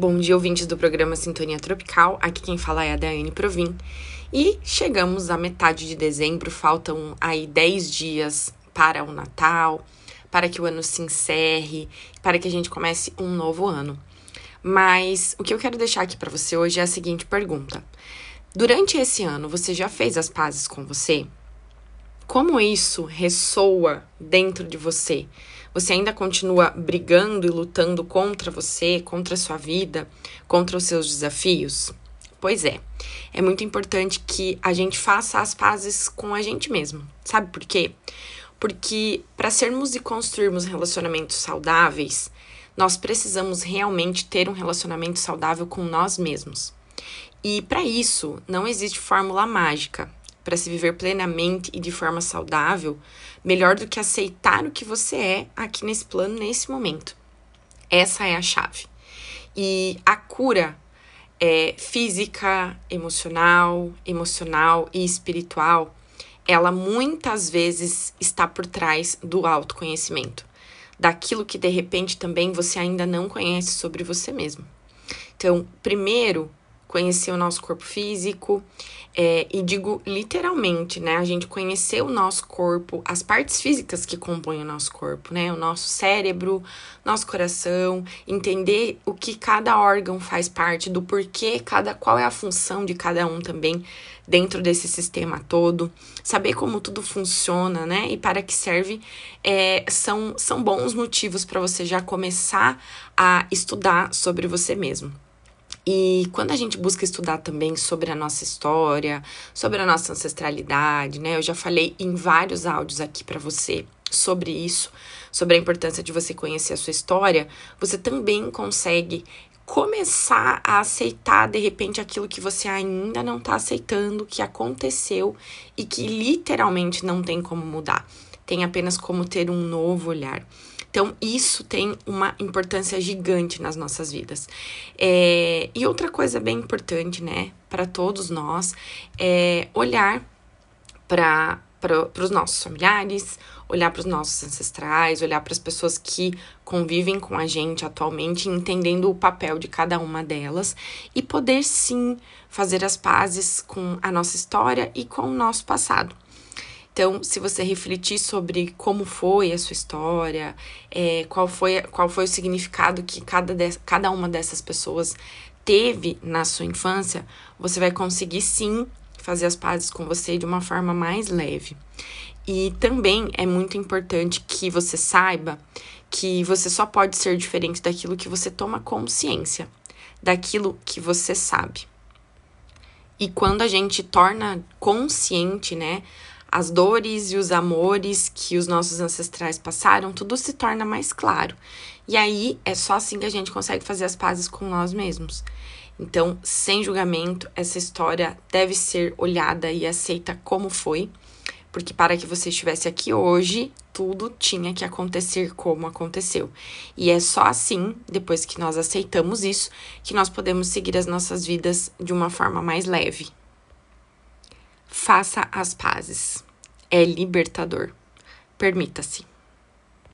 Bom dia, ouvintes do programa Sintonia Tropical. Aqui quem fala é a Daiane Provin. E chegamos à metade de dezembro, faltam aí 10 dias para o Natal, para que o ano se encerre, para que a gente comece um novo ano. Mas o que eu quero deixar aqui para você hoje é a seguinte pergunta: Durante esse ano, você já fez as pazes com você? Como isso ressoa dentro de você? Você ainda continua brigando e lutando contra você, contra a sua vida, contra os seus desafios? Pois é, é muito importante que a gente faça as pazes com a gente mesmo. Sabe por quê? Porque para sermos e construirmos relacionamentos saudáveis, nós precisamos realmente ter um relacionamento saudável com nós mesmos. E para isso, não existe fórmula mágica para se viver plenamente e de forma saudável, melhor do que aceitar o que você é aqui nesse plano, nesse momento. Essa é a chave. E a cura é física, emocional, emocional e espiritual, ela muitas vezes está por trás do autoconhecimento, daquilo que de repente também você ainda não conhece sobre você mesmo. Então, primeiro, conhecer o nosso corpo físico, é, e digo literalmente, né? A gente conhecer o nosso corpo, as partes físicas que compõem o nosso corpo, né? O nosso cérebro, nosso coração, entender o que cada órgão faz parte, do porquê, cada, qual é a função de cada um também dentro desse sistema todo, saber como tudo funciona, né? E para que serve, é, são, são bons motivos para você já começar a estudar sobre você mesmo. E quando a gente busca estudar também sobre a nossa história, sobre a nossa ancestralidade, né? Eu já falei em vários áudios aqui para você sobre isso, sobre a importância de você conhecer a sua história, você também consegue começar a aceitar de repente aquilo que você ainda não está aceitando, que aconteceu e que literalmente não tem como mudar. Tem apenas como ter um novo olhar. Então, isso tem uma importância gigante nas nossas vidas. É, e outra coisa bem importante, né, para todos nós, é olhar para para os nossos familiares, olhar para os nossos ancestrais, olhar para as pessoas que convivem com a gente atualmente, entendendo o papel de cada uma delas e poder sim fazer as pazes com a nossa história e com o nosso passado. Então, se você refletir sobre como foi a sua história, é, qual, foi, qual foi o significado que cada, de, cada uma dessas pessoas teve na sua infância, você vai conseguir sim fazer as pazes com você de uma forma mais leve. E também é muito importante que você saiba que você só pode ser diferente daquilo que você toma consciência, daquilo que você sabe. E quando a gente torna consciente, né, as dores e os amores que os nossos ancestrais passaram, tudo se torna mais claro. E aí é só assim que a gente consegue fazer as pazes com nós mesmos. Então, sem julgamento, essa história deve ser olhada e aceita como foi, porque para que você estivesse aqui hoje, tudo tinha que acontecer como aconteceu. E é só assim, depois que nós aceitamos isso, que nós podemos seguir as nossas vidas de uma forma mais leve. Faça as pazes. É libertador. Permita-se.